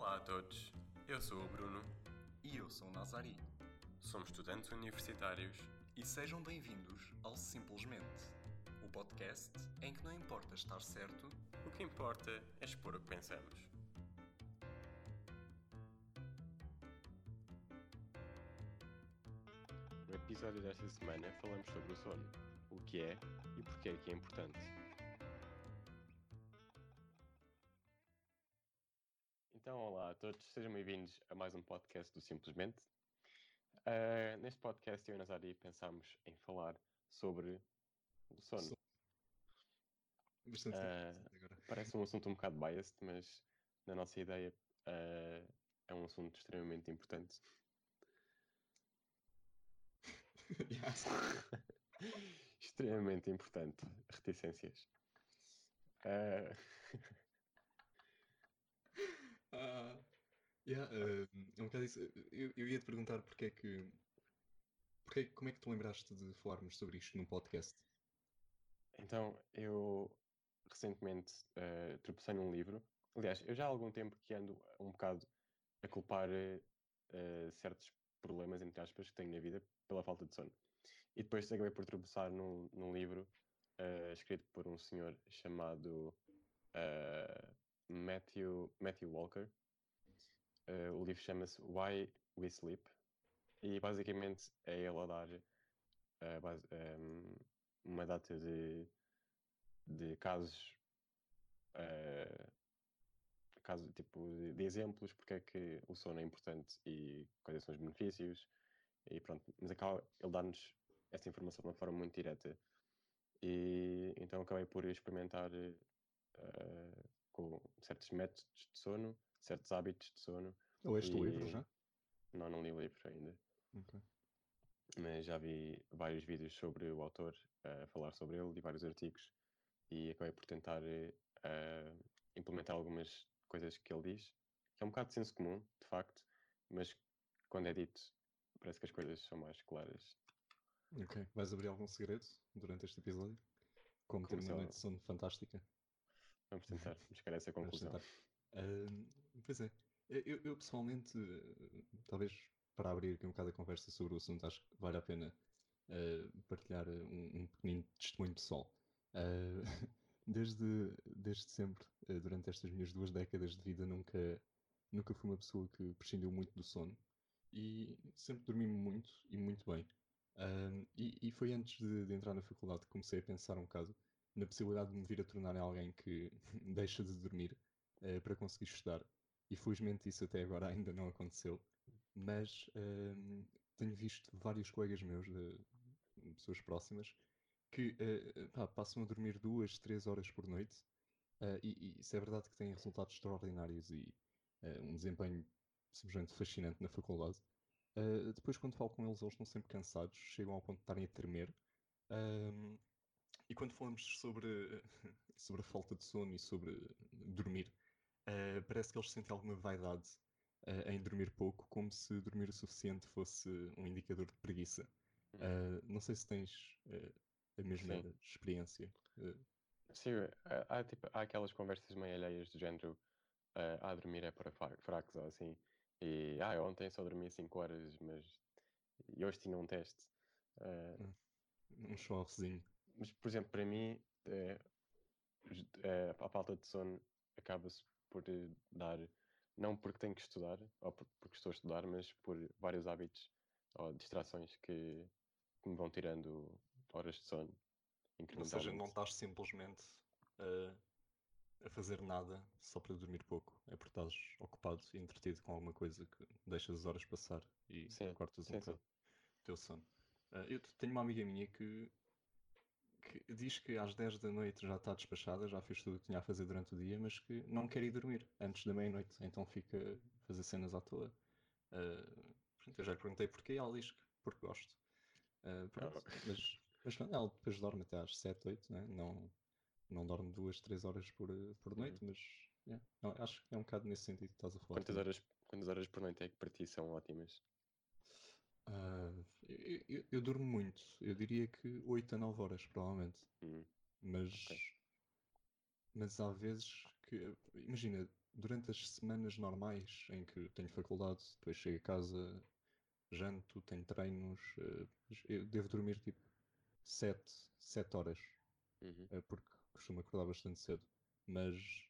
Olá a todos, eu sou o Bruno E eu sou o Nazari. somos estudantes universitários E sejam bem-vindos ao Simplesmente, o podcast em que não importa estar certo, o que importa é expor o que pensamos. No episódio desta semana falamos sobre o sono, o que é e porquê é que é importante. Todos, sejam bem-vindos a mais um podcast do Simplesmente. Ah, neste podcast, eu e Nazari pensámos em falar sobre o sono. Bastante agora. Parece um assunto um bocado biased, mas na nossa ideia ah, é um assunto extremamente importante. Extremamente importante. Reticências. Ah, yeah, ah, é um bocado isso. Eu, eu ia te perguntar porque é que. Porque, como é que tu lembraste de falarmos sobre isto num podcast? então, eu recentemente ah, tropecei num livro. Aliás, eu já há algum tempo que ando um bocado a culpar ah, certos problemas, entre aspas, que tenho na vida pela falta de sono. E depois acabei por tropeçar num, num livro ah, escrito por um senhor chamado Matthew, Matthew Walker. Ah, o livro chama-se Why We Sleep. E basicamente é ele a dar ah, base- um, uma data de, de casos, ah, caso, tipo, de, de exemplos, porque é que o sono é importante e quais são os benefícios. E pronto, mas acaba, ele dá-nos essa informação de uma forma muito direta. E então acabei por experimentar com certos métodos de sono, certos hábitos de sono. Ou este E- livro já? Não, não li o livro ainda, Ok. mas já vi vários vídeos sobre o autor a falar sobre ele e vários artigos e acabei por tentar eh, implementar algumas coisas que ele diz, que é um bocado de senso comum, de facto, mas quando é dito parece que as coisas são mais claras. Ok. Vais abrir algum segredo durante este episódio? Como ter Começar- uma noite de sono fantástica? Vamos tentar chegar a essa conclusão. Ah, pois é. Eu, eu pessoalmente, talvez para abrir aqui um bocado a conversa sobre o assunto, acho que vale a pena eh, partilhar um, um pequenino testemunho pessoal. Ah, desde, desde sempre, eh, durante estas minhas duas décadas de vida, nunca, nunca fui uma pessoa que prescindiu muito do sono e sempre dormi muito e muito bem. Ah, e, e foi antes de, de entrar na faculdade que comecei a pensar um bocado na possibilidade de me vir a tornar alguém que deixa de dormir eh, para conseguir estudar. E felizmente isso até agora ainda não aconteceu. Mas ehm, tenho visto vários colegas meus, de, pessoas próximas, que eh, pá, passam a dormir duas, três horas por noite. eh, e, e isso é verdade que têm resultados extraordinários e eh, um desempenho simplesmente fascinante na faculdade. Eh, depois, quando falo com eles, eles estão sempre cansados, chegam ao ponto de estarem a tremer. Ehm, e quando falamos sobre, sobre a falta de sono e sobre dormir, eh, parece que eles sentem alguma vaidade eh, em dormir pouco, como se dormir o suficiente fosse um indicador de preguiça. Eh, não sei se tens a mesma Sim. experiência. Sim, há, tipo, há aquelas conversas meio alheias do género ah, dormir é para fra- fracos ou assim. E ah, ontem só dormi 5 horas, mas e hoje tinha um teste. Ah, um chorrozinho. mas, por exemplo, para mim, a falta de sono acaba-se por dar, não porque tenho que estudar, ou por- porque estou a estudar, mas por vários hábitos ou distrações que, que me vão tirando horas de sono. Ou seja, não estás simplesmente a fazer nada só para dormir pouco. É porque estás ocupado e entretido com alguma coisa que deixas as horas passar e Sim, cortas um sim. o teu sono. Eh, eu tenho uma amiga minha que, que diz que às 10 da noite já está despachada, já fez tudo o que tinha a fazer durante o dia, mas que não quer ir dormir antes da meia-noite, então fica a fazer cenas à toa. Portanto, eu já lhe perguntei porquê, ela diz que porque gosto. Eh, pronto, Ah. mas, mas pronto, ela depois dorme até às 7, 8, né? não, não dorme 2, 3 horas por, por noite, mas yeah, não, acho que é um bocado nesse sentido que estás a falar. Quantas horas, quantas horas por noite é que para ti são ótimas? Ah, eu, eu- eu durmo muito, eu diria que 8 a 9 horas, provavelmente. Hum, Mas Ok. Mas há vezes que, imagina, durante as semanas normais em que tenho faculdade, depois chego a casa, janto, tenho treinos, eh, eu devo dormir tipo 7, 7 horas, Uhum. eh, porque costumo acordar bastante cedo. Mas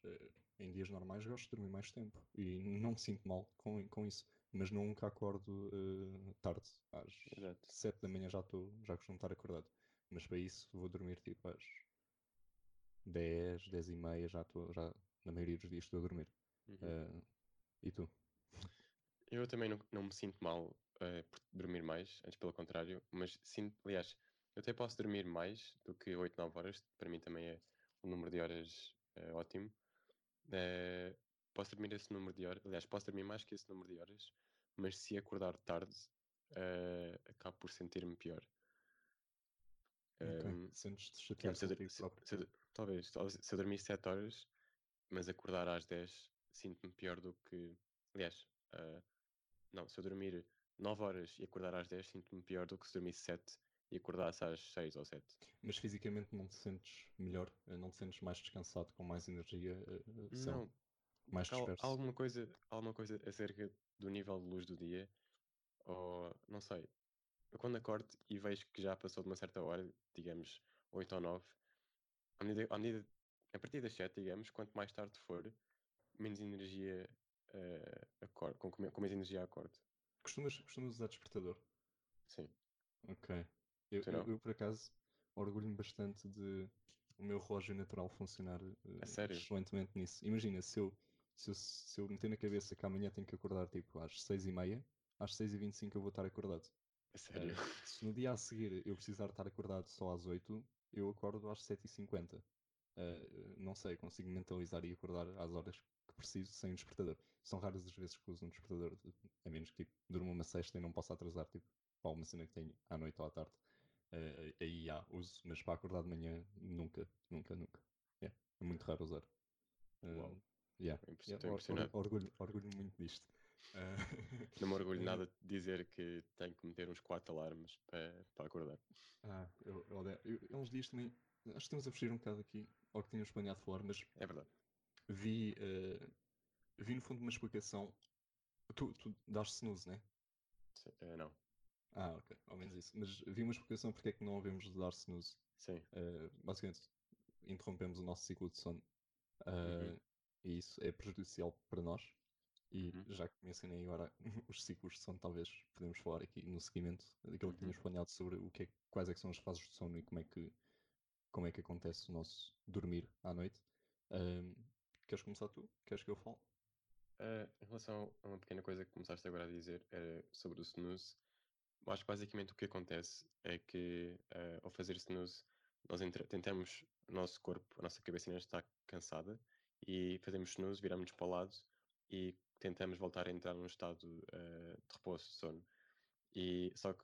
em dias normais gosto de dormir mais tempo e não me sinto mal com, com isso. Mas nunca acordo eh, tarde, às Exato. 7 da manhã já, estou já costumo estar acordado. Mas para isso vou dormir tipo às 10, 10 e meia, já estou, já na maioria dos dias estou a dormir. Uhum. Eh, e tu? Eu também não, não me sinto mal eh, por dormir mais, antes pelo contrário, mas sinto, aliás, eu até posso dormir mais do que 8, 9 horas, para mim também é um número de horas ótimo. Posso dormir esse número de horas, aliás, posso dormir mais que esse número de horas, mas se acordar tarde, eh, acabo por sentir-me pior. Ok. Ehm, Sentes-te chateado se se- se talvez, se eu dormir 7 horas, mas acordar às 10, sinto-me pior do que. Aliás, ah, não, se eu dormir 9 horas e acordar às 10, sinto-me pior do que se dormir 7 e acordasse às 6 ou 7. Mas fisicamente não te sentes melhor? Eh, Não te sentes mais descansado, com mais energia? lá, Não, mais porque há- há disperso? alguma coisa, há alguma coisa acerca do nível de luz do dia, ou não sei. Eu quando acordo e vejo que já passou de uma certa hora, digamos 8 ou 9, à medida, à medida, a partir das 7, digamos, quanto mais tarde for, menos energia eh, acordo, com, com menos energia acordo. Costumas, costumas usar despertador? Sim. Ok. Eu, eu, eu, por acaso, orgulho-me bastante de o meu relógio natural funcionar sério? excelentemente nisso. Imagina, se eu, se eu, se eu meter na cabeça que amanhã tenho que acordar tipo às 6h30, às 6h25 eu vou estar acordado. A sério. Eh, se no dia a seguir eu precisar estar acordado só às 8, eu acordo às 7h50. Eh, não sei, consigo mentalizar e acordar às horas que preciso sem um despertador. São raras as vezes que uso um despertador, a menos que tipo, durma uma sexta e não possa atrasar tipo, para uma cena que tenho à noite ou à tarde. Eh, aí há uso, mas para acordar de manhã, nunca, nunca, nunca. Yeah, é muito raro usar. Uau. Yeah, Estou or- impressionado. orgulho, orgulho muito disto. Eh, Não me orgulho eh, nada de dizer que tenho que meter uns 4 alarmes para, para acordar. Ah, eu, eu. Eu, eu uns dias também. Acho que estamos a fugir um bocado aqui ao que tínhamos planeado falar, mas É verdade. vi, eh, vi no fundo uma explicação. Tu, tu dás snooze, né? Sim, eh, não. Ah, ok, ao menos isso. Mas vi uma explicação porque é que não de dar snooze. Sim. Eh, basicamente, interrompemos o nosso ciclo de sono. Ah, Uhum. E isso é prejudicial para nós. E Uhum. já que mencionei agora os ciclos de sono, talvez podemos falar aqui no seguimento daquilo que Uhum. tínhamos planeado sobre o que é, quais é que são as fases de sono e como é que, como é que acontece o nosso dormir à noite. Ahm, queres começar tu? Queres que eu fale? Eh, em relação a uma pequena coisa que começaste agora a dizer era sobre o snooze, acho que basicamente o que acontece é que eh, ao fazer snooze nós tentamos, o nosso corpo, a nossa cabeça ainda está cansada e fazemos snooze, viramos para o lado e tentamos voltar a entrar num estado eh, de repouso, de sono. E só que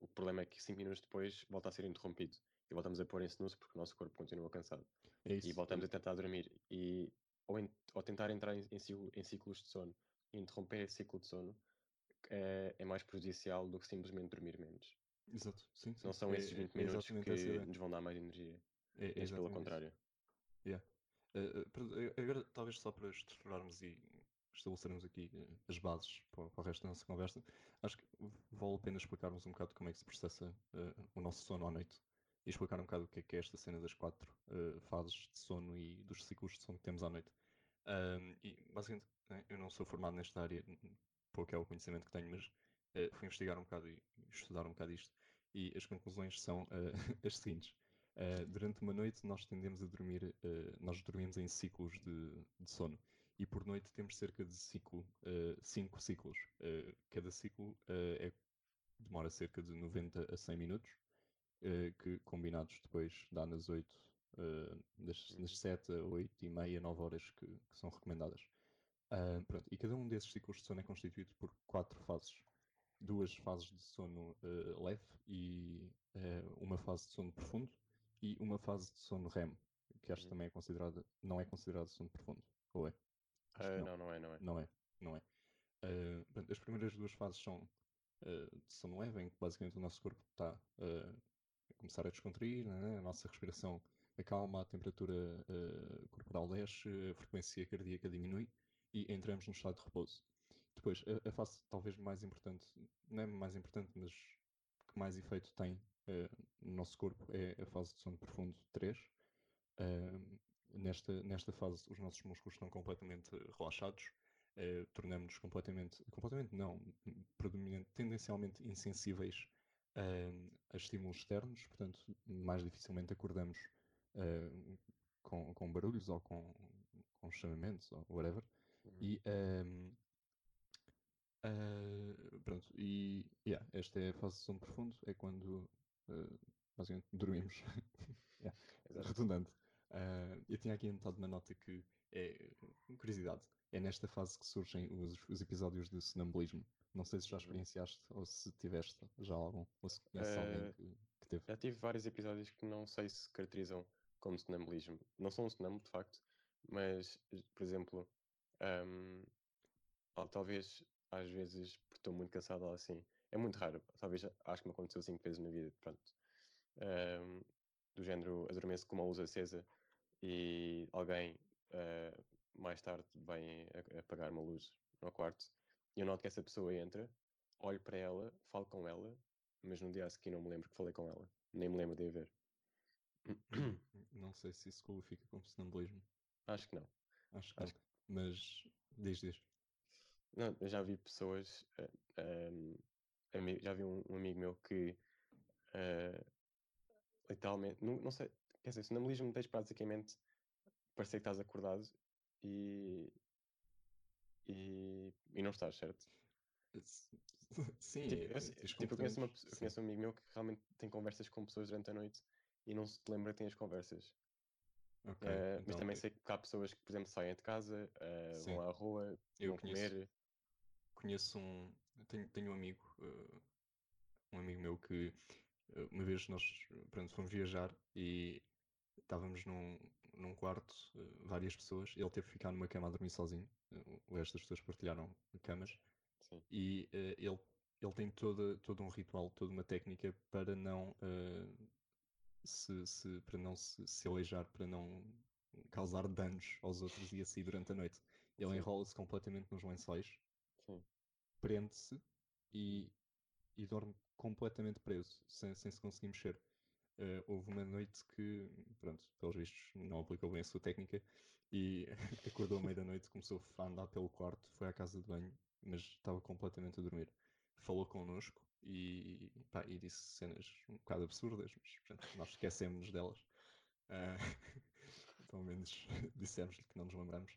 o problema é que 5 minutos depois volta a ser interrompido e voltamos a pôr em snooze porque o nosso corpo continua cansado É e isso. voltamos a tentar dormir e ou, en- ou tentar entrar em, em ciclo- em ciclos de sono e interromper esse ciclo de sono é, é mais prejudicial do que simplesmente dormir menos. Exato, sim, sim. Não são É- esses é- 20 é minutos que nos vão dar mais energia. É, é Antes pelo exatamente isso. contrário. Yeah. Eh, eh, eh, agora, talvez só para estruturarmos e estabelecermos aqui as bases para, para o resto da nossa conversa, acho que vale a pena explicarmos um bocado como é que se processa eh, o nosso sono à noite e explicar um bocado o que é que é esta cena das quatro eh, fases de sono e dos ciclos de sono que temos à noite. Ahm, e basicamente, né, eu não sou formado nesta área, pouco é o conhecimento que tenho, mas eh, fui investigar um bocado e estudar um bocado isto e as conclusões são as seguintes. Uh, durante uma noite nós tendemos a dormir, uh, nós dormimos em ciclos de, de sono e por noite temos cerca de ciclo, uh, cinco ciclos. Cada ciclo é- demora cerca de 90 a 100 minutos, que combinados depois dá nas 8, uh, das, nas 7 a 8 e meia, 9 horas que, que são recomendadas. Uh, pronto, e cada um desses ciclos de sono é constituído por quatro fases. Duas fases de sono leve e uma fase de sono profundo e uma fase de sono REM, que acho que Uhum. também é considerada, não é considerado sono profundo, ou é? Ah, não. não, não é, não é. Não é, não é. Uh, portanto, as primeiras duas fases são uh, de sono leve, em que basicamente o nosso corpo está uh, a começar a descontrair, né? a nossa respiração acalma, a temperatura uh, corporal desce, a frequência cardíaca diminui e entramos no estado de repouso. Depois, a, a fase talvez mais importante, não é mais importante, mas que mais efeito tem uh, no nosso corpo é a fase de sono profundo 3. Uh, nesta, nesta fase, os nossos músculos estão completamente relaxados, uh, tornamos-nos completamente, completamente não, tendencialmente insensíveis a estímulos externos, portanto, mais dificilmente acordamos com, com barulhos ou com, com chamamentos ou whatever. Uhum. E um, Uh, pronto, e yeah, esta é a fase de sono profundo, é quando uh, basicamente dormimos. yeah, redundante. Uh, eu tinha aqui anotado uma nota que é curiosidade. É nesta fase que surgem os, os episódios de sonambulismo. Não sei se já uhum. experienciaste ou se tiveste já algum, ou se conheces alguém que, que, teve. Já tive vários episódios que não sei se caracterizam como sonambulismo. Não são um sonâmbulo, de facto, mas, por exemplo, um, talvez às vezes, porque estou muito cansado ou assim. É muito raro, talvez acho que me aconteceu cinco vezes na vida, pronto. Um, do género, adormeço com uma luz acesa e alguém uh, mais tarde vem apagar uma luz no quarto e eu noto que essa pessoa entra, olho para ela, falo com ela, mas no dia a seguir não me lembro que falei com ela, nem me lembro de a ver. Não sei se isso qualifica como sonambulismo. Acho que não. Acho que Acho não. Que... Mas diz, diz. Não, eu já vi pessoas, uh, um, já vi um, um, amigo meu que uh, literalmente, não, não sei, quer dizer, sonambulismo tens basicamente parecer que estás acordado e, e, e não estás, certo? Sim, tipo, eu, tipo, eu, conheço, uma, eu conheço um amigo meu que realmente tem conversas com pessoas durante a noite e não se lembra que tem as conversas. Okay, uh, então, mas também sei que há pessoas que, por exemplo, saem de casa, uh, vão à rua, eu vão conheço, comer conheço um. Tenho, tenho um amigo, uh, um amigo meu que uh, uma vez nós pronto, fomos viajar e estávamos num, num quarto, uh, várias pessoas, ele teve que ficar numa cama a dormir sozinho. o resto das pessoas partilharam camas. Sim. E ele, ele tem todo, todo um ritual, toda uma técnica para não. se, se, para não se, se aleijar, para não causar danos aos outros e assim durante a noite. Ele enrola-se completamente nos lençóis prende-se e, e dorme completamente preso, sem, sem se conseguir mexer. Uh, houve uma noite que, pronto, pelos vistos, não aplicou bem a sua técnica e acordou à meia da noite, começou a andar pelo quarto, foi à casa de banho, mas estava completamente a dormir. Falou connosco e, pá, e disse cenas um bocado absurdas, mas portanto, nós esquecemos delas. Uh, pelo menos dissemos-lhe que não nos lembramos.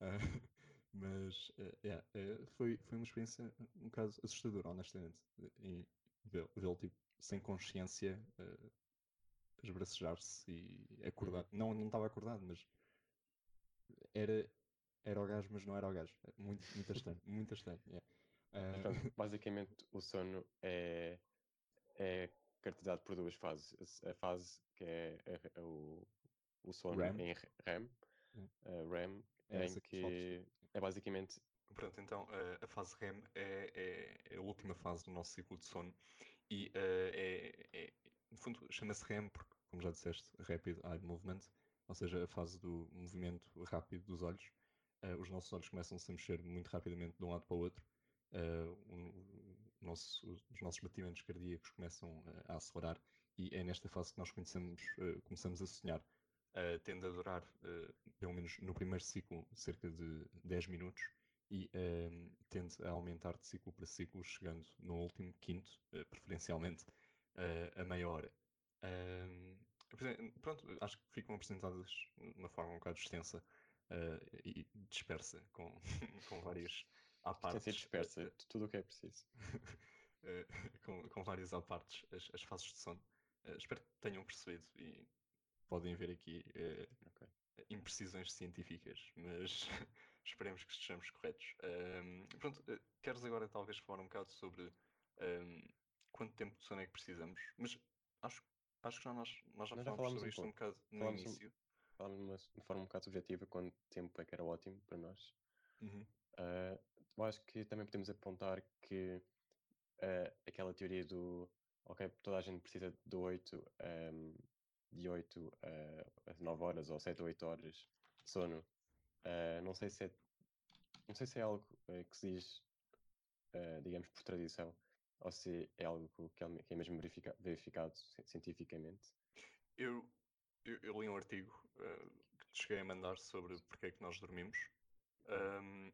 Uh, mas uh, yeah, uh, foi, foi uma experiência um bocado assustadora, honestamente. E vê-lo tipo, sem consciência uh, esbracejar-se e acordar. Uhum. Não, não estava acordado, mas era, era o gajo, mas não era o gajo. Muito, muito estranho, muito estranho. Yeah. Uh... basicamente, o sono é, é caracterizado por duas fases. A fase que é, é, é o, o sono em REM, uh, REM é em que é basicamente. Pronto, então a fase REM é, é, é, a última fase do nosso ciclo de sono e uh, é, é, no fundo chama-se REM porque, como já disseste, Rapid Eye Movement, ou seja, a fase do movimento rápido dos olhos. Uh, os nossos olhos começam -se a mexer muito rapidamente de um lado para o outro. Nosso, os nossos batimentos cardíacos começam a acelerar e é nesta fase que nós começamos a sonhar uh, tende a durar, uh, pelo menos no primeiro ciclo, cerca de 10 minutos e uh, tende a aumentar de ciclo para ciclo, chegando no último quinto, uh, preferencialmente, a meia hora. pronto, acho que ficam apresentadas de uma forma um bocado extensa e dispersa, com, com várias apartes. dispersa, tudo o que é preciso. com, com várias apartes, as, as fases de sono. espero que tenham percebido e podem ver aqui uh, okay. imprecisões científicas, mas esperemos que estejamos corretos. Um, pronto, uh, queres agora talvez falar um bocado sobre um, quanto tempo de sono é que precisamos, mas acho, acho que já nós, nós já, nós falámos sobre um isto um bocado no falámos início. Falámos de forma um bocado subjetiva quanto tempo é que era ótimo para nós. Uhum. Uh, acho que também podemos apontar que aquela teoria do ok, toda a gente precisa de 8 um, de de 8 a 9 horas ou 7 ou 8 horas de sono, uh, não sei se é não sei se é algo uh, que se diz, uh, digamos, por tradição, ou se é algo que é, é mesmo verifica verificado cientificamente. Eu, eu, eu, li um artigo que te cheguei a mandar sobre porque é que nós dormimos um,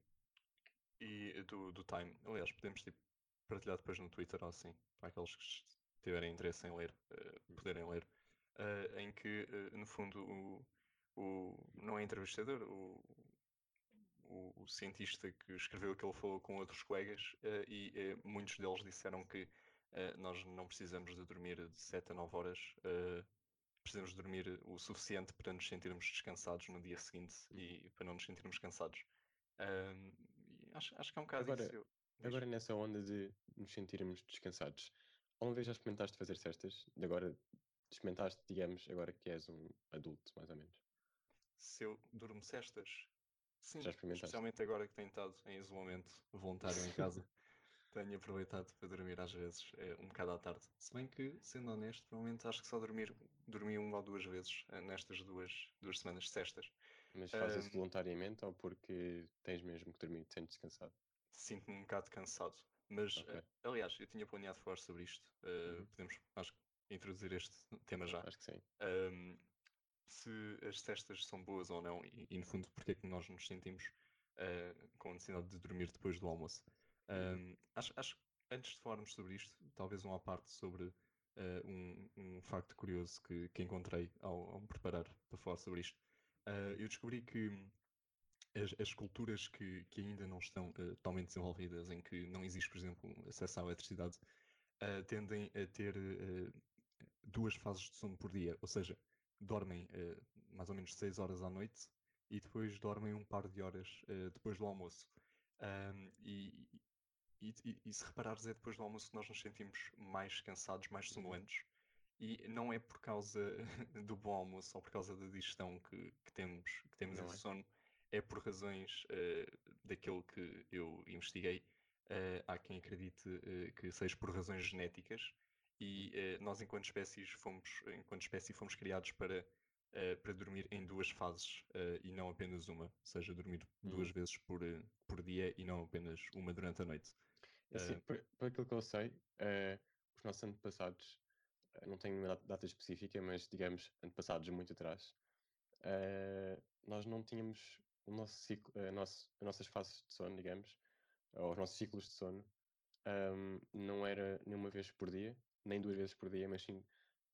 e do, do Time. Aliás, podemos tipo, partilhar depois no Twitter ou assim, para aqueles que tiverem interesse em ler, uh, poderem ler, uh, em que, uh, no fundo, o, o, não é entrevistador, o, o, o, cientista que escreveu aquilo falou com outros colegas e muitos deles disseram que nós não precisamos de dormir de 7 a 9 horas, precisamos de dormir o suficiente para nos sentirmos descansados no dia seguinte e para não nos sentirmos cansados. acho, acho que é um bocado agora, isso. Agora, nessa onda de nos sentirmos descansados, Alguma vez já experimentaste fazer cestas? De agora, experimentaste, digamos, agora que és um adulto, mais ou menos. Se eu durmo cestas? Sim, especialmente agora que tenho estado em isolamento voluntário em casa. tenho aproveitado para dormir às vezes, é, um bocado à tarde. Se bem que, sendo honesto, provavelmente acho que só dormir, dormi uma ou duas vezes eh, nestas duas, duas semanas de cestas. Mas fazes um, voluntariamente ou porque tens mesmo que dormir, te sentes descansado? Sinto-me um bocado cansado. Mas, okay. uh, aliás, eu tinha planeado falar sobre isto. Uh, uhum. Podemos, acho introduzir este tema já. Acho que sim. Um, se as cestas são boas ou não e, e no fundo, porque é que nós nos sentimos uh, com a necessidade de dormir depois do almoço. Um, acho, acho antes de falarmos sobre isto, talvez uma parte sobre um, um facto curioso que, que encontrei ao, ao me preparar para falar sobre isto. eu descobri que as, as culturas que, que ainda não estão uh, totalmente desenvolvidas, em que não existe, por exemplo, acesso à eletricidade, uh, tendem a ter uh, duas fases de sono por dia, ou seja, dormem mais ou menos 6 horas à noite e depois dormem um par de horas depois do almoço. Um, e, e, e, e, se reparares, é depois do almoço que nós nos sentimos mais cansados, mais uhum. sonolentos. E não é por causa do bom almoço ou por causa da digestão que, que temos, que temos esse é. sono é por razões uh, daquilo que eu investiguei. Uh, há quem acredite uh, que seja por razões genéticas e nós enquanto espécies fomos enquanto espécie fomos criados para para dormir em duas fases e não apenas uma, ou seja, dormir hum. duas vezes por, por dia e não apenas uma durante a noite. Assim, por, por, aquilo que eu sei, os nossos antepassados, não tenho uma data específica, mas digamos antepassados muito atrás, nós não tínhamos o nosso ciclo, a, nosso, as nossas fases de sono, digamos, ou os nossos ciclos de sono, um, não era nenhuma vez por dia, nem duas vezes por dia, mas sim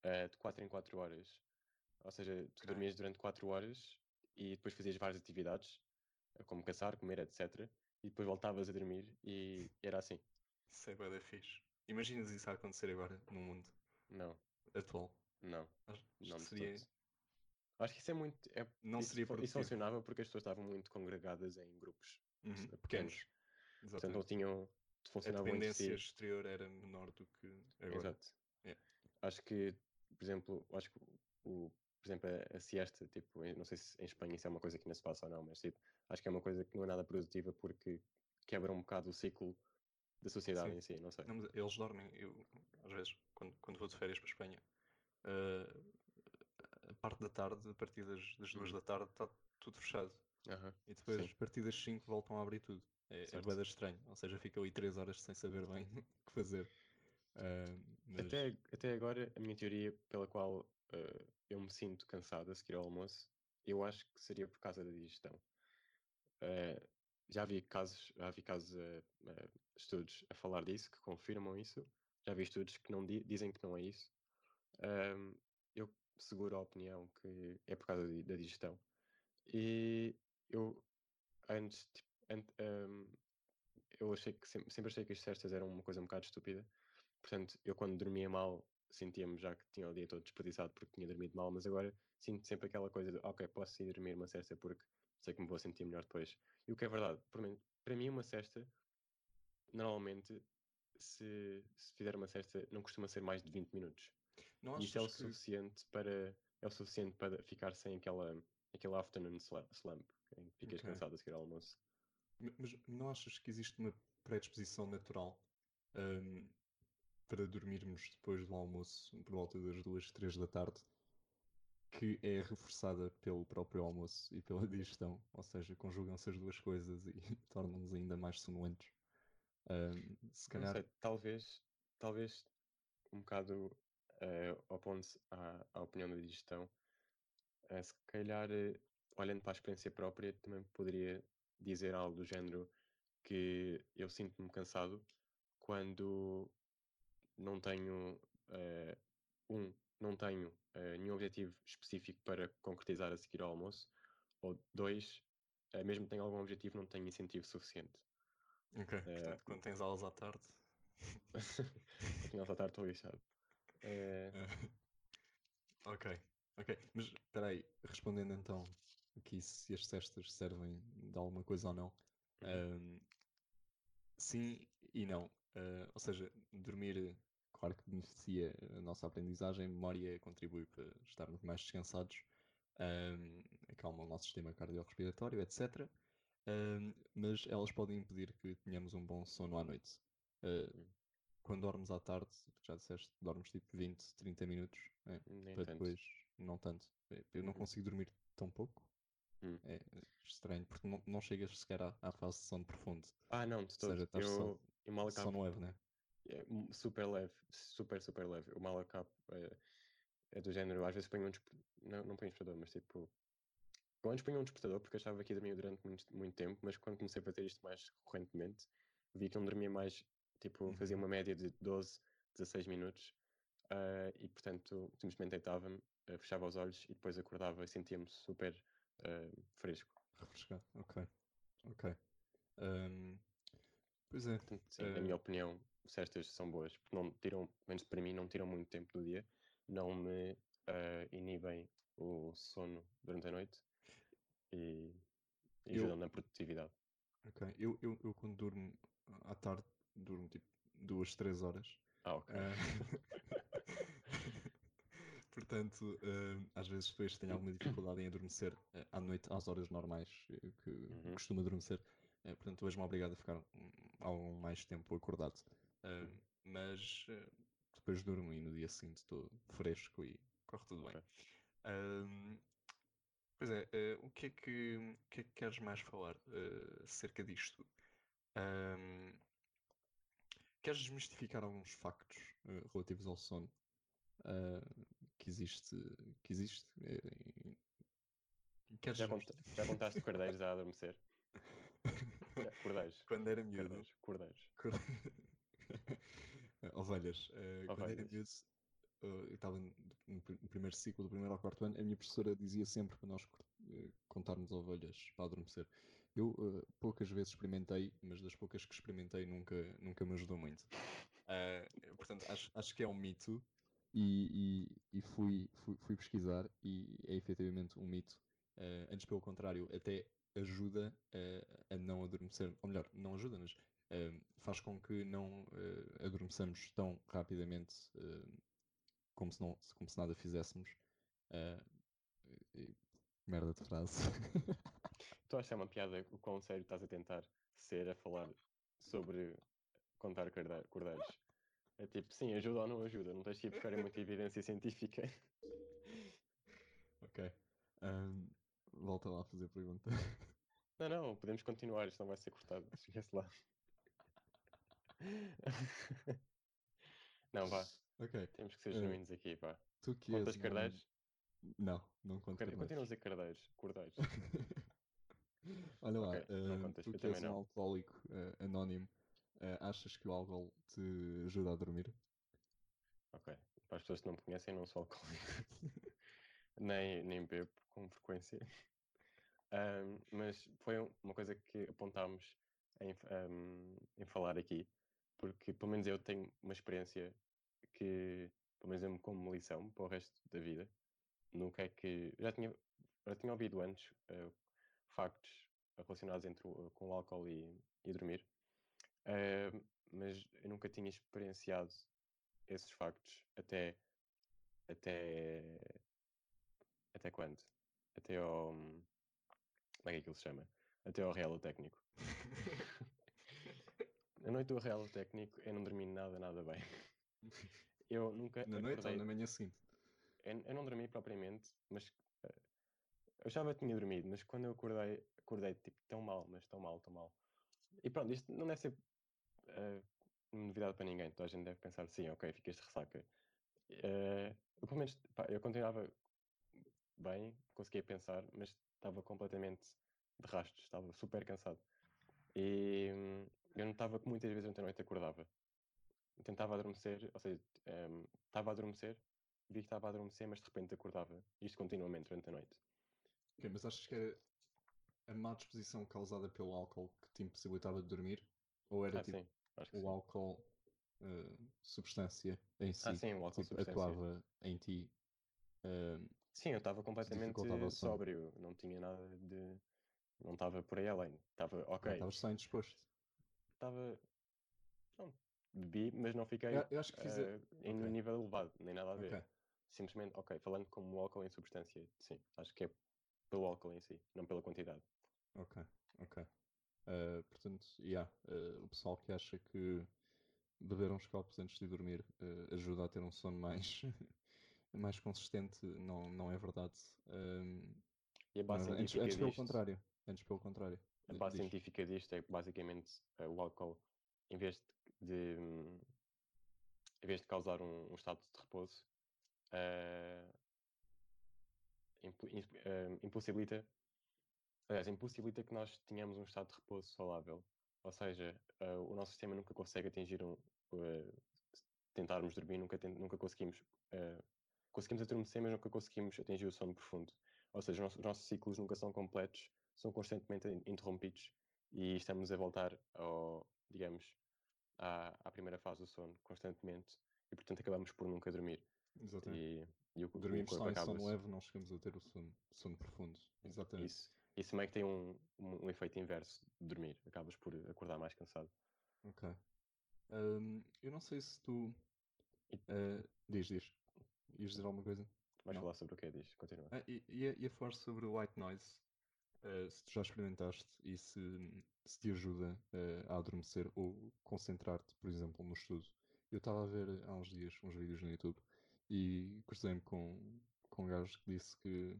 uh, de 4 em 4 horas. Ou seja, tu dormias durante 4 horas e depois fazias várias atividades, uh, como caçar, comer, etc. E depois voltavas a dormir e era assim. Isso é bem fixe. Imaginas isso a acontecer agora no mundo? Não. Atual? Não. Acho não seria, Acho que isso é muito. É, não isso, seria produtivo. Isso funcionava porque as pessoas estavam muito congregadas em grupos uhum, pequenos. pequenos. Portanto, não tinham. A dependência si. exterior era menor do que agora. Exato. Yeah. Acho que, por exemplo, acho que o, por exemplo, a, a siesta, tipo, não sei se em Espanha isso é uma coisa que não se passa ou não, mas tipo, acho que é uma coisa que não é nada produtiva porque quebra um bocado o ciclo da sociedade Sim. em si, não sei. Não, eles dormem, eu, às vezes, quando, quando vou de férias para a Espanha, uh, a parte da tarde, a partir das, das duas uhum. da tarde, está tudo fechado. Uhum. E depois, Sim. a partir das 5, voltam a abrir tudo. É, é bem estranho. Ou seja, fica ali 3 horas sem saber bem o que fazer. Uh, mas... até, até agora, a minha teoria pela qual uh, eu me sinto cansado a seguir ao almoço, eu acho que seria por causa da digestão. Uh, já vi casos, já vi casos, estudos a falar disso que confirmam isso. Já vi estudos que não di dizem que não é isso. eu seguro a opinião que é por causa da digestão. E eu antes, tipo, um, eu achei que sempre, sempre, achei que as cestas eram uma coisa um bocado estúpida. Portanto, eu quando dormia mal sentia-me já que tinha o dia todo desperdiçado porque tinha dormido mal, mas agora sinto sempre aquela coisa de ok, posso ir dormir uma cesta porque sei que me vou sentir melhor depois. E o que é verdade, para mim, uma cesta normalmente se, se fizer uma cesta não costuma ser mais de 20 minutos. Não Isso é o que... suficiente para é o suficiente para ficar sem aquela aquele afternoon slump em que ficas okay. cansado a seguir ao almoço. Mas não achas que existe uma predisposição natural um, para dormirmos depois do almoço por volta das duas, três da tarde? que é reforçada pelo próprio almoço e pela digestão, ou seja, conjugam-se as duas coisas e tornam-nos ainda mais sonolentos. Ahm, se calhar, sei, talvez, talvez um bocado eh, opondo-se à, à opinião da digestão, eh, se calhar, eh, olhando para a experiência própria, também poderia dizer algo do género que eu sinto-me cansado quando não tenho, eh, um, não tenho eh, nenhum objetivo específico para concretizar a seguir ao almoço, ou dois, eh, mesmo que tenha algum objetivo, não tenho incentivo suficiente. Ok, portanto, quando tens aulas à tarde. Continuar a tarde estou lixado. Ok, ok, mas espera aí, respondendo então aqui se as cestas servem de alguma coisa ou não, Uhum. ahm, sim e não. Ah, ou seja, dormir, claro que beneficia a nossa aprendizagem, a memória contribui para estarmos mais descansados, ahm, acalma o nosso sistema cardiorrespiratório, etc. Ahm, mas elas podem impedir que tenhamos um bom sono à noite. Hum. quando dormes à tarde, já disseste, dormes tipo 20, 30 minutos, né? Para tanto. depois, não tanto. Eu não Uhum. consigo dormir tão pouco. Hum. É estranho, porque não, não chegas sequer à, à fase de sono profundo. Ah, não, de Ou seja, todo. estás só, Eu, eu mal acabo. sono leve, né? É super leve, super, super leve. O mal acabo é, é do género, às vezes ponho um despertador, não, não ponho um despertador, mas tipo, eu antes ponho um despertador porque achava que ia dormir durante muito, muito tempo, mas quando comecei a fazer isto mais recorrentemente, vi que não dormia mais, tipo, fazia Uhum. uma média de 12, 16 minutos, ah, e portanto, simplesmente deitava-me, ah, fechava os olhos e depois acordava e sentia-me super ah, fresco. Refrescar, ok. Ok. Ahm, pois é. Portanto, sim, na minha ah, opinião, cestas são boas, porque não tiram, menos para mim, não tiram muito tempo do dia, não me ah, inibem o sono durante a noite e, e Eu- ajudam na produtividade. ok. Eu, eu, eu quando durmo à tarde, durmo tipo duas, três horas. Ah, ok. Ah, Portanto, ah, às vezes depois tenho alguma dificuldade em adormecer ah, à noite às horas normais eh, que Uhum. costumo adormecer. Eh, portanto, hoje me obrigado a ficar hum, algum mais tempo acordado. Uhum. mas depois durmo e no dia seguinte estou fresco e corre tudo bem. Ahm, pois é, o que é que, o que é que queres mais falar acerca disto? Queres desmistificar alguns factos relativos ao sono ah, que existe, que existe? eh, queres Já, já contaste cordeiros a adormecer? Já, cordeiros. Quando era miúdo, Cordeiros. Cordeiros. Cor- Ovelhas. eh, Quando era Ovelhas. miúdo, eh, eu estava no no pr- no primeiro ciclo do primeiro ao quarto ano, a minha professora dizia sempre para nós eh, contarmos ovelhas para adormecer. Eu eh, poucas vezes experimentei, mas das poucas que experimentei nunca, nunca me ajudou muito. Portanto, acho, acho que é um mito e, e- e fui, fui, fui pesquisar e é efetivamente um mito. Eh, antes, pelo contrário, até ajuda eh, a não adormecer, ou melhor, não ajuda, mas eh, faz com que não eh, adormeçamos tão rapidamente eh, como, se não, como se nada fizéssemos. E- merda de frase. Tu achas que é uma piada o quão sério estás a tentar ser a falar sobre contar cordeiros? É tipo, sim, ajuda ou não ajuda, não tens de ir buscar muita evidência científica. ok. Ahm, volta lá a fazer a pergunta. Não, não, podemos continuar, isto não vai ser cortado. Esquece lá. Não, vá, ok. temos que ser Eh, genuínos aqui, pá. Tu que Contas és um cardeiros? Não, não conto Continua a cardeiros. dizer cardeiros, cordeiros. Olha lá, Ok, não ah, contas, tu que és um não. alcoólico ah, anónimo, ah, achas que o álcool te ajuda a dormir? Ok, para as pessoas que não me conhecem, não sou alcoólico. nem, nem bebo com frequência. Ahm, mas foi um- uma coisa que apontámos em, ahm, em falar aqui, porque pelo menos eu tenho uma experiência que, pelo menos eu me como lição para o resto da vida. Nunca é que. Já tinha, já tinha ouvido antes ah, factos relacionados entre, com o álcool e, e dormir, Ahm, mas eu nunca tinha experienciado esses factos até. Até. Até quando? Até ao. Como é que aquilo se chama? Até ao realo técnico. A noite do realo técnico eu não dormi nada, nada bem. Eu nunca Na noite ou acordei. na manhã seguinte? eu, eu não dormi propriamente, mas eh, eu já tinha dormido, mas quando eu acordei, acordei tipo tão mal, mas tão mal, tão mal. E pronto, isto não deve ser uh, novidade para ninguém. Toda a gente deve pensar, sim, ok, ficas de ressaca. Uh, eu, pelo menos, pá, eu continuava bem, conseguia pensar, mas estava completamente de rastros, estava super cansado. E hum, eu notava que muitas vezes durante a noite acordava. Tentava adormecer, ou seja, um, estava a adormecer, vi que estava a adormecer, mas de repente acordava. Isto continuamente durante a noite. Ok, mas achas que era a má disposição causada pelo álcool que te impossibilitava de dormir? Ou era Ah, tipo sim, o álcool, uh, substância em si, Ah, sim, o álcool tipo, substância. atuava em ti? uh, Sim, eu estava completamente sóbrio, não tinha nada de. Não estava por aí além. Estava, ok, Estavas só indisposto. estava. Não, bebi, mas não fiquei Eu, eu acho que fiz. a- eh, em ok, um nível elevado, nem nada a ver. ok. Simplesmente, ok, falando como álcool em substância, sim, acho que é pelo álcool em si, não pela quantidade. Ok, ok. Uh, portanto, yeah, uh, o pessoal que acha que beber uns copos antes de dormir uh, ajuda a ter um sono mais, mais consistente, não, não é verdade. Um, E a não é base verdade. Antes, antes pelo contrário. Antes pelo contrário. a Di- base diz. científica disto é que basicamente eh, o álcool, em vez de, de, em vez de causar um, um estado de repouso, eh, eh, impossibilita, aliás, impossibilita que nós tenhamos um estado de repouso saudável. Ou seja, eh, o nosso sistema nunca consegue atingir um, eh, tentarmos dormir, nunca, ten- nunca conseguimos, eh, conseguimos adormecer, mas nunca conseguimos atingir o sono profundo. Ou seja, os nossos, os nossos ciclos nunca são completos, são constantemente in- interrompidos e estamos a voltar ao, digamos, à, à primeira fase do sono constantemente e, portanto, acabamos por nunca dormir. Exatamente. E, e o, Dormimos só em sono leve, não chegamos a ter o sono, sono profundo. Exatamente. Isso, isso meio que tem um, um, um efeito inverso de dormir. Acabas por acordar mais cansado. Ok. Um, eu não sei se tu. E- uh, diz, diz. Ias dizer alguma coisa? Vais Não. falar sobre o que é diz? Continua. Ah, e- ia, ia falar sobre o white noise. Uh, se tu já experimentaste e se, se te ajuda uh, a adormecer ou concentrar-te, por exemplo, no estudo. Eu estava a ver há uns dias uns vídeos no YouTube e cruzei-me com, com um gajo que disse que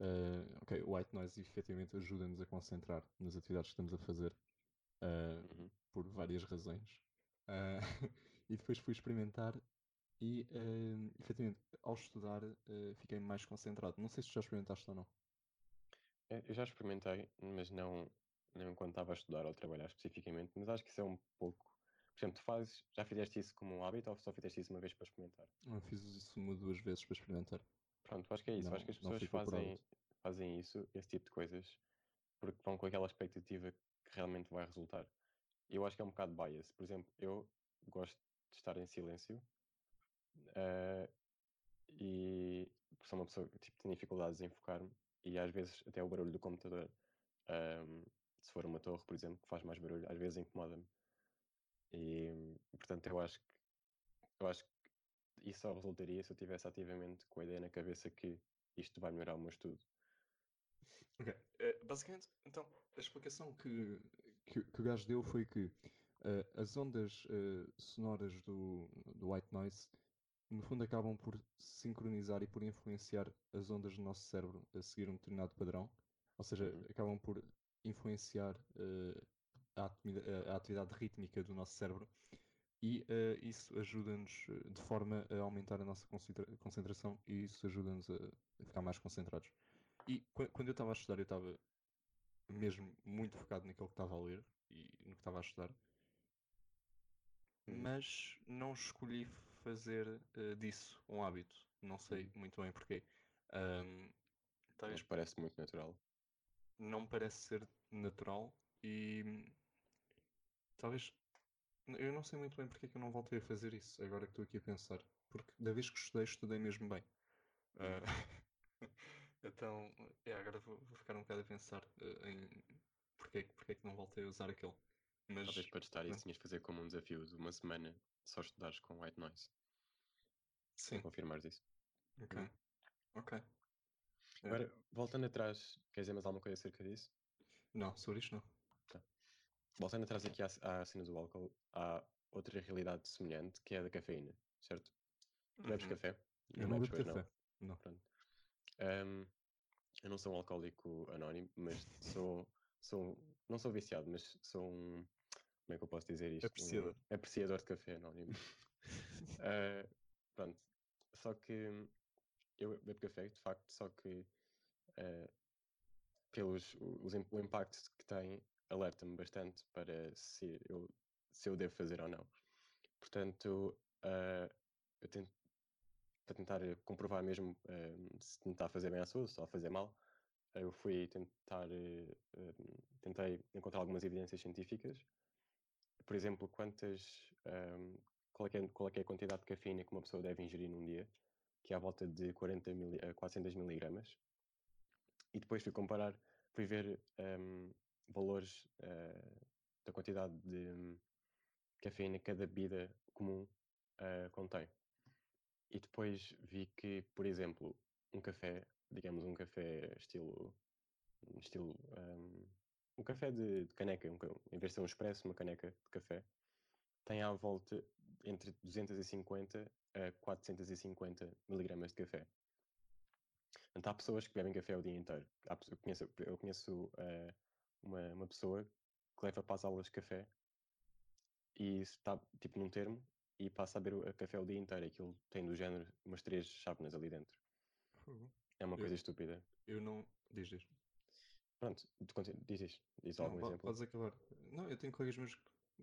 uh, ok, o white noise efetivamente ajuda-nos a concentrar nas atividades que estamos a fazer uh, Uhum. por várias razões. Uh, e depois fui experimentar e uh, efetivamente ao estudar fiquei mais concentrado. Não sei se já experimentaste ou não. Eu eu já experimentei, mas não, não enquanto estava a estudar ou a trabalhar especificamente, mas acho que isso é um pouco. Por exemplo, tu fazes, já fizeste isso como um hábito ou só fizeste isso uma vez para experimentar? Eu fiz isso uma duas vezes para experimentar. Pronto, acho que é isso. Não- acho que as pessoas fazem, fazem isso, esse tipo de coisas, porque vão com aquela expectativa que realmente vai resultar. Eu acho que é um bocado bias. Por exemplo, eu gosto de estar em silêncio eh, e sou uma pessoa que tipo, tem dificuldades em focar-me e às vezes até o barulho do computador, ahm, se for uma torre, por exemplo, que faz mais barulho, às vezes incomoda-me. E portanto eu acho que eu acho que isso só resultaria se eu tivesse ativamente com a ideia na cabeça que isto vai melhorar o meu estudo. Ok. Eh, basicamente, então, a explicação que, que, que o gajo deu foi que eh, as ondas eh, sonoras do, do white noise, no fundo, acabam por sincronizar e por influenciar as ondas do nosso cérebro a seguir um determinado padrão. Ou seja, Uhum. acabam por influenciar a, a atividade rítmica do nosso cérebro. E eh, isso ajuda-nos eh, de forma a aumentar a nossa concentra- concentração e isso ajuda-nos a, a ficar mais concentrados. E qu- quando eu estava a estudar, eu estava mesmo muito focado naquilo que estava a ler e no que estava a estudar, Uhum. mas não escolhi fazer eh, disso um hábito. Não sei Uhum. muito bem porquê. Mas talvez parece muito natural. não parece ser natural e talvez eu não sei muito bem porque é que eu não voltei a fazer isso, agora que estou aqui a pensar. Porque da vez que estudei, estudei mesmo bem. Ah, então, é, agora vou, vou ficar um bocado a pensar eh, em porque, é que- porque é que não voltei a usar aquele. Mas Talvez para testar isso tinhas de fazer como um desafio de uma semana só estudares com white noise. Para sim, confirmares isso. ok. Ok. É. Agora, voltando atrás, queres dizer mais alguma coisa acerca disso? Não, sobre isto não. Voltando atrás aqui à, à cena do álcool, há outra realidade semelhante que é a da cafeína, certo? Tu bebes Uhum. café? Eu Não não bebo café. Não. Pronto. Ahm, eu não sou um alcoólico anónimo, mas sou, sou, não sou viciado, mas sou um, como é que eu posso dizer isto? Apreciador. Um apreciador de café anónimo. Ah, pronto. Só que eu bebo café, de facto, só que ah, pelos os, o impacto que tem, alerta-me bastante para se eu, se eu devo fazer ou não. Portanto, ah, eu tento para tentar comprovar mesmo eh, se tentar fazer bem à saúde, só fazer mal, eu fui tentar, eh, tentei encontrar algumas evidências científicas. Por exemplo, quantas, ahm, qual, é é, qual é é a quantidade de cafeína que uma pessoa deve ingerir num dia, que é à volta de 40 mili, a 400 miligramas. E depois fui comparar, fui ver ahm, valores ah, da quantidade de cafeína que cada bebida comum ah, contém. E depois vi que, por exemplo, um café, digamos um café estilo, estilo um, um café de, de caneca, um, em vez de ser um expresso, uma caneca de café, tem à volta entre 250 a 450 miligramas de café. Portanto, há pessoas que bebem café o dia inteiro. Eu conheço, eu conheço eh, uma, uma pessoa que leva para as aulas de café e está tipo num termo e passa a beber a café o dia inteiro. Aquilo tem do género umas três chávenas ali dentro. Fogo. É uma Eu- coisa estúpida. Eu não. Diz, diz. Pronto, diz, diz, diz Não, algum exemplo. podes acabar. Não, eu tenho colegas meus que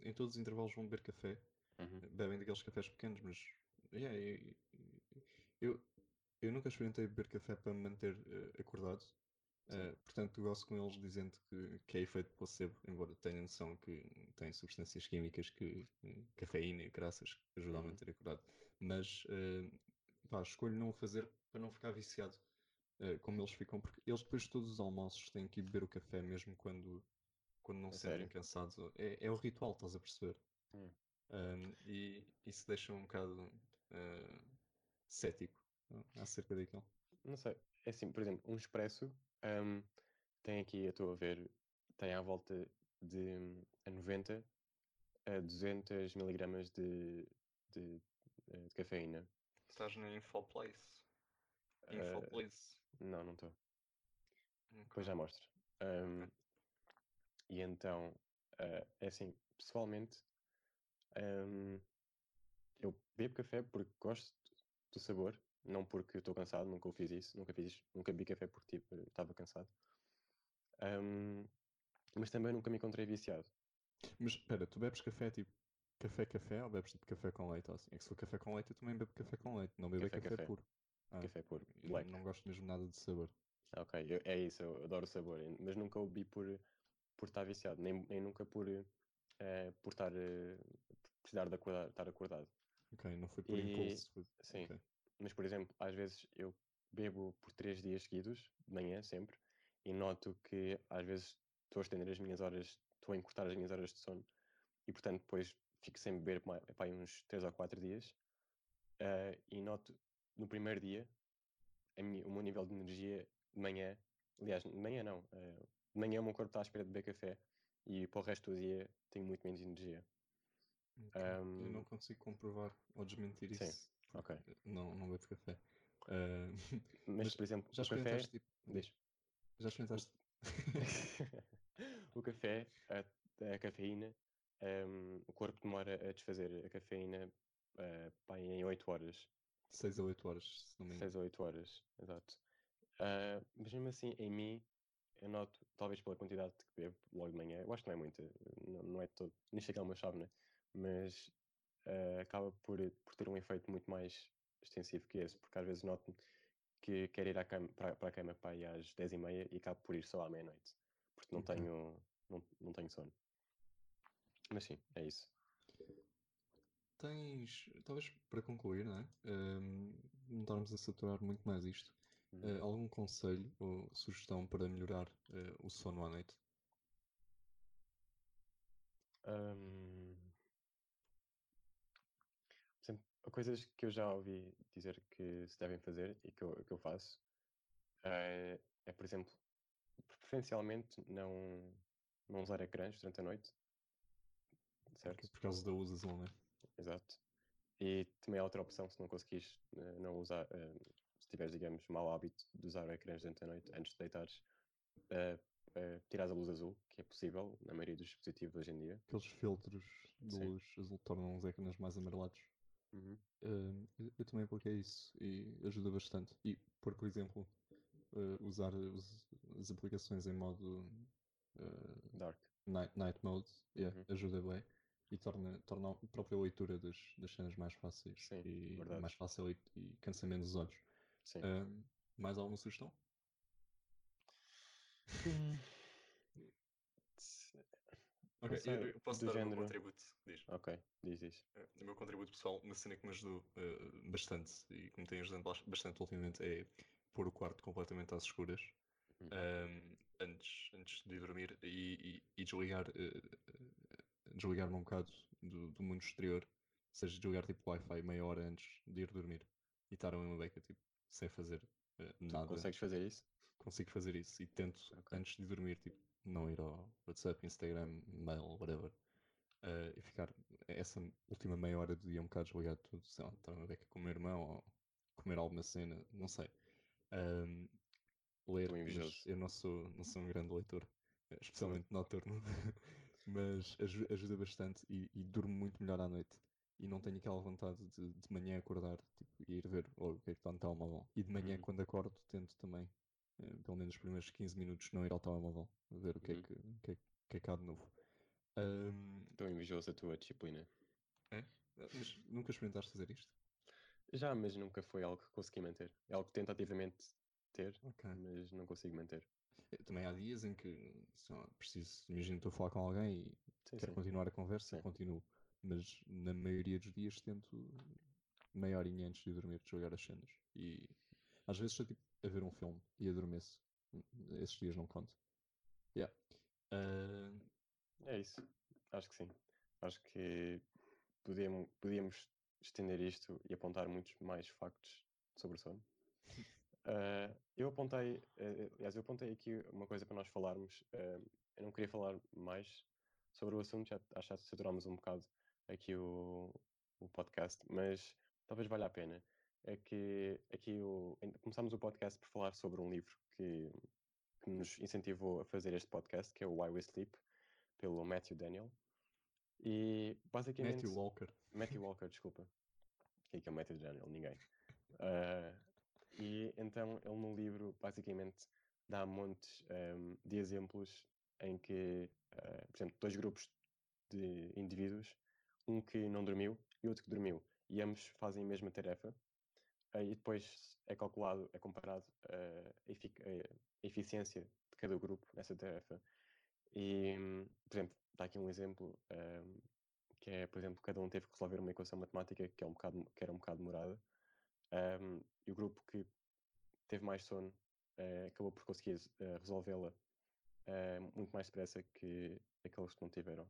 em todos os intervalos vão beber café. Uhum. Bebem daqueles cafés pequenos, mas. yeah, eu, eu, eu nunca experimentei beber café para me manter eh, acordado. Eh, portanto, gosto com eles dizendo que, que é efeito placebo, embora tenha noção que tem substâncias químicas que cafeína e graças que ajudam a Uhum. manter acordado. Mas eh, pá, escolho não o fazer para não ficar viciado eh, como eles ficam, porque eles depois de todos os almoços têm que ir beber o café mesmo quando, quando não A se sentem cansados. É, é o ritual, estás a perceber? Hum. Um, e isso deixa um bocado eh, cético uh, acerca daquilo. Não sei. É assim, por exemplo, um expresso hum, tem aqui, eu estou a ver, tem à volta de hum, a 90 a 200 miligramas de, de, eh, de cafeína. Estás no Infoplace. Eh, Infoplace. não, não estou. Depois já mostro. Um, e então, uh, é assim, pessoalmente, um, eu bebo café porque gosto do sabor, não porque estou cansado, nunca o fiz isso, nunca fiz nunca bebi café porque tipo, estava cansado. Um, mas também nunca me encontrei viciado. Mas espera, tu bebes café tipo café café ou bebes tipo café com leite? ou assim? É que se for café com leite eu também bebo café com leite, não bebo é Café, café, café. puro. Ah, Café puro, black. não gosto mesmo nada de sabor. Ok, eu- é isso, eu adoro o sabor, mas nunca o bebi por, por estar viciado, nem, nem nunca por, eh, por estar, eh, por precisar de acordar, estar acordado. Ok, não foi por E- impulso. foi- sim. ok. Mas, por exemplo, às vezes eu bebo por três dias seguidos, de manhã sempre, e noto que às vezes estou a estender as minhas horas, estou a encurtar as minhas horas de sono, e portanto depois fico sem beber epá, uns três ou quatro dias, ah, e noto no primeiro dia minha- o meu nível de energia de manhã, aliás, de manhã não, ah, de manhã o meu corpo está à espera de beber café, e para o resto do dia tenho muito menos energia. Ok, Eu Ahm, não consigo comprovar ou desmentir sim, isso. Ok. Não, não bebo café. Ah, Mas, Mas por exemplo, já o café... experimentaste tipo. Diz. Já experimentaste. o café, a, a cafeína, um, o corpo demora a desfazer a cafeína uh, em 8 horas, 6 a 8 horas, se não me engano. 6 ou 8 horas, exato. Uh, mas mesmo assim, em mim, eu noto, talvez pela quantidade que bebo logo de manhã, eu acho que não é muita, não, não é todo, nem chega a uma chave, né? mas uh, acaba por, por ter um efeito muito mais extensivo que esse, porque às vezes noto que quero ir cama, para, para a cama para ir às 10h30 e acabo por ir só à meia-noite, porque não, Ok. tenho, não, não tenho sono. Mas sim, é isso. Tens, talvez para concluir, não é? Ahm, não estarmos a saturar muito mais isto. Uhum. ah, algum conselho ou sugestão para melhorar ah, o sono à noite? Hum, por exemplo, coisas que eu já ouvi dizer que se devem fazer e que eu, que eu faço é, é, por exemplo, preferencialmente não, não usar ecrãs durante a noite. Certo? Por causa da usazão, não é? Exato. E também há outra opção se não conseguires eh, não usar, eh, se tiveres, digamos, mau hábito de usar ecrãs durante a noite, antes de deitares, uh, uh, tirares a luz azul, que é possível na maioria dos dispositivos hoje em dia. Aqueles filtros de Sim. luz azul tornam os ecrãs mais amarelados. Uhum. Uh, eu, eu também apliquei isso e ajuda bastante. E por, por exemplo, uh, usar os- as aplicações em modo uh, Dark. night, night mode yeah, Uhum. ajuda bem e torna, torna a própria leitura das, das cenas mais fáceis Sim, e verdade. mais fácil e, e cansa menos os olhos. Sim. Mais alguma sugestão? Ok, eu, eu posso dar o meu género- contributo. Diz. Ok, diz isso. Eh, O meu contributo pessoal, uma cena que me ajudou eh, bastante e que me tem ajudado bas- bastante ultimamente é pôr o quarto completamente às escuras Uhum. ehm, antes, antes de ir dormir e, e- e desligar, eh, desligar-me um bocado do, do mundo exterior, ou seja, desligar tipo Wi-Fi meia hora antes de ir dormir e estar a uma beca tipo, sem fazer eh, nada. Consegues fazer isso? Consigo fazer isso e tento Ok. antes de dormir tipo, não ir ao WhatsApp, Instagram, mail, whatever. eh, e ficar essa última meia hora do dia um bocado desligado tudo, sei lá, estar uma beca com o meu irmão ou comer alguma cena, não sei. Ahm, ler, eu não sou, não sou um grande leitor, eh, especialmente noturno, mas aju- ajuda bastante e, e durmo muito melhor à noite. E não tenho aquela vontade de, de manhã acordar tipo, e ir ver oh, o que é que está no telemóvel. E de manhã, Uhum. quando acordo, tento também, pelo menos os primeiros 15 minutos, não ir ao telemóvel, ver o que, Uhum. é, que, que, é, que é que há de novo. Ahm, Estou invejoso a tua disciplina. é? Mas nunca experimentaste fazer isto? Já, mas nunca foi algo que consegui manter. É algo que tentativamente ter, Ok. mas não consigo manter. Eh, Também há dias em que lá, preciso, imagino estou a falar com alguém e Sim, quero sim. continuar a conversa Sim. continuo. Mas na maioria dos dias tento meia horinha antes de dormir jogar as cenas. E às vezes estou tipo a ver um filme e adormeço. Esses dias não conto. Yeah. Ah, É isso. Acho que sim. Acho que podíamos, podíamos estender isto e apontar muitos mais factos sobre o sono. Ah, eu apontei, eh, aliás, eu apontei aqui uma coisa para nós falarmos. ah, eu não queria falar mais sobre o assunto, já acho que saturámos um bocado aqui o, o podcast, mas talvez valha a pena. É que aqui começámos o podcast por falar sobre um livro que, que nos incentivou a fazer este podcast, que é o Why We Sleep, pelo Matthew Daniel. E basicamente. Matthew Walker. Matthew Walker, desculpa. Quem é que é o Matthew Daniel? Ninguém. Ah, e então ele no livro basicamente dá montes ahm, de exemplos em que, ah, por exemplo, dois grupos de indivíduos, um que não dormiu e outro que dormiu, e ambos fazem a mesma tarefa, e depois é calculado, é comparado ah, a, efic- a eficiência de cada grupo nessa tarefa. E, hum, por exemplo, dá aqui um exemplo, ahm, que é, por exemplo, cada um teve que resolver uma equação matemática que, é um bocado, que era um bocado demorada, ahm, e o grupo que teve mais sono eh, acabou por conseguir eh, resolvê-la eh, muito mais depressa que aqueles que não tiveram.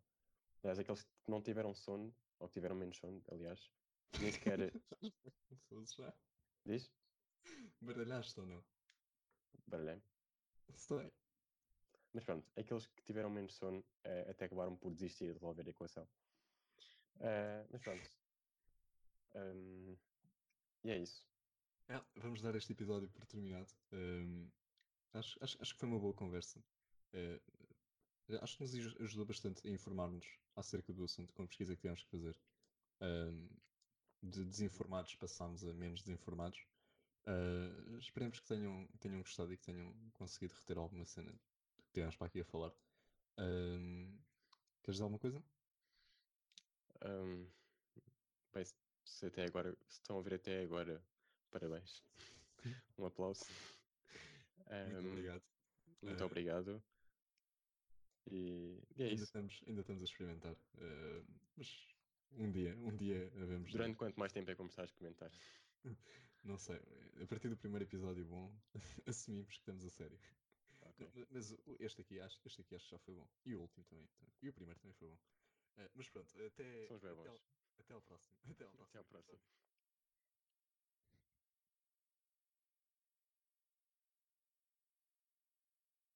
Aliás, aqueles que não tiveram sono, ou tiveram menos sono, aliás, nem sequer. Diz? Baralhaste ou não? Baralhei. Sei. Mas pronto, aqueles que tiveram menos sono eh, até acabaram por desistir de resolver a equação. Eh, mas pronto. Ahm, e é isso. É, vamos dar este episódio por terminado. Ahm, acho, acho, acho que foi uma boa conversa. Eh, acho que nos aj- ajudou bastante a informar-nos acerca do assunto com a pesquisa que tivemos que fazer. Ahm, de desinformados passámos a menos desinformados. Ah, esperemos que tenham, tenham gostado e que tenham conseguido reter alguma cena que tivemos para aqui a falar. Queres dizer alguma coisa? Ahm, bem, se- até agora, se estão a ver até agora, parabéns. Um aplauso. Muito Ahm, obrigado. Muito Eh, obrigado. E, e é ainda, isso. estamos, ainda estamos a experimentar. ah, mas um dia, um dia havemos de ver. Durante quanto mais tempo é que vamos estar a experimentar? Não sei, a partir do primeiro episódio bom, assumimos que estamos a sério. Ok. Não, Mas este aqui, acho, este aqui acho que já foi bom. E o último também. E o primeiro também foi bom. Eh, mas pronto, até, bem até, bons. até ao próximo. Até ao próximo. Até ao próximo.